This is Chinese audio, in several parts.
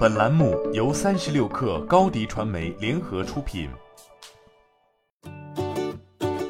本栏目由三十六氪高低传媒联合出品。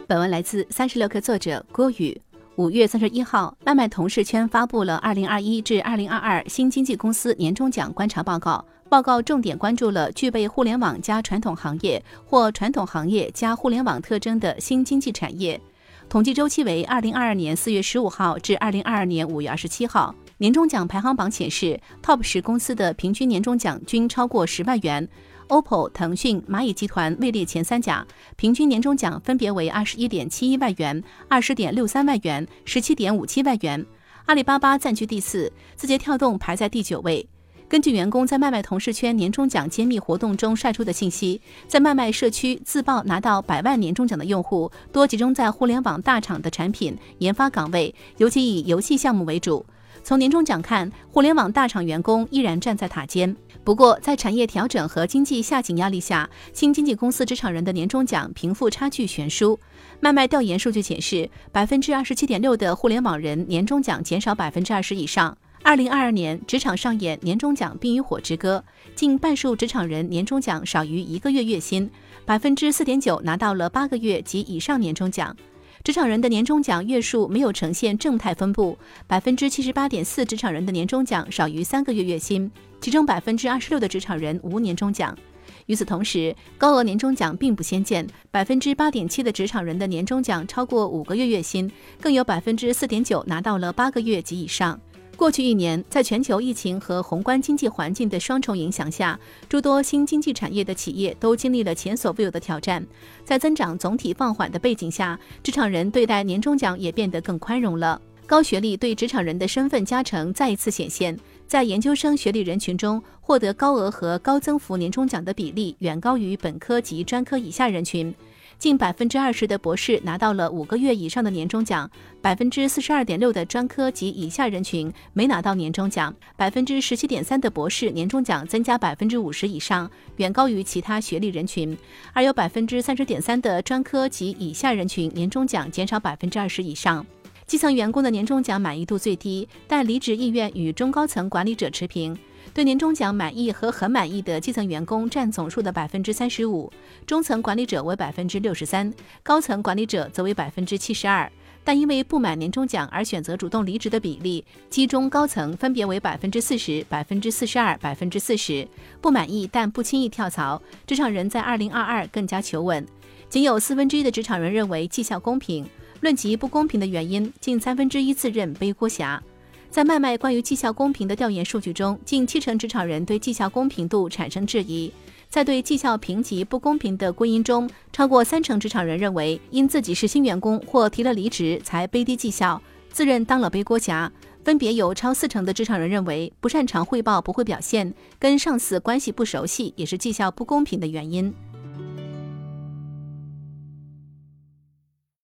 本文来自三十六氪作者郭宇。五月三十一号，外卖同事圈发布了二零二一至二零二二新经济公司年终奖观察报告。报告重点关注了具备互联网加传统行业或传统行业加互联网特征的新经济产业。统计周期为二零二二年四月十五号至二零二二年五月二十七号。年终奖排行榜显示，TOP 十公司的平均年终奖均超过十万元，OPPO、腾讯、蚂蚁集团位列前三甲，平均年终奖分别为二十一点七一万元、二十点六三万元、十七点五七万元。阿里巴巴暂居第四，字节跳动排在第九位。根据员工在麦麦同事圈年终奖揭秘活动中晒出的信息，在麦麦社区自曝拿到百万年终奖的用户，多集中在互联网大厂的产品研发岗位，尤其以游戏项目为主。从年终奖看，互联网大厂员工依然站在塔尖。不过，在产业调整和经济下行压力下，新经济公司职场人的年终奖贫富差距悬殊。脉脉调研数据显示，百分之二十七点六的互联网人年终奖减少百分之二十以上。二零二二年，职场上演年终奖冰与火之歌，近半数职场人年终奖少于一个月月薪，百分之四点九拿到了八个月及以上年终奖。职场人的年终奖月数没有呈现正态分布，百分之七十八点四职场人的年终奖少于三个月月薪，其中百分之二十六的职场人无年终奖。与此同时，高额年终奖并不鲜见，百分之八点七的职场人的年终奖超过五个月月薪，更有百分之四点九拿到了八个月及以上。过去一年，在全球疫情和宏观经济环境的双重影响下，诸多新经济产业的企业都经历了前所未有的挑战。在增长总体放缓的背景下，职场人对待年终奖也变得更宽容了。高学历对职场人的身份加成再一次显现，在研究生学历人群中，获得高额和高增幅年终奖的比例远高于本科及专科以下人群。近百分之二十的博士拿到了五个月以上的年终奖，百分之四十二点六的专科及以下人群没拿到年终奖，百分之十七点三的博士年终奖增加百分之五十以上，远高于其他学历人群，而有百分之三十点三的专科及以下人群年终奖减少百分之二十以上。基层员工的年终奖满意度最低，但离职意愿与中高层管理者持平。对年终奖满意和很满意的基层员工占总数的百分之三十五，中层管理者为百分之六十三，高层管理者则为百分之七十二。但因为不满年终奖而选择主动离职的比例，基中高层分别为百分之四十、百分之四十二、百分之四十。不满意但不轻易跳槽，职场人在二零二二更加求稳。仅有四分之一的职场人认为绩效公平，论及不公平的原因，近三分之一自认背锅侠。在麦麦关于绩效公平的调研数据中，近七成职场人对绩效公平度产生质疑。在对绩效评级不公平的归因中，超过三成职场人认为因自己是新员工或提了离职才背低绩效，自认当了背锅侠。分别有超四成的职场人认为不擅长汇报、不会表现，跟上司关系不熟悉也是绩效不公平的原因。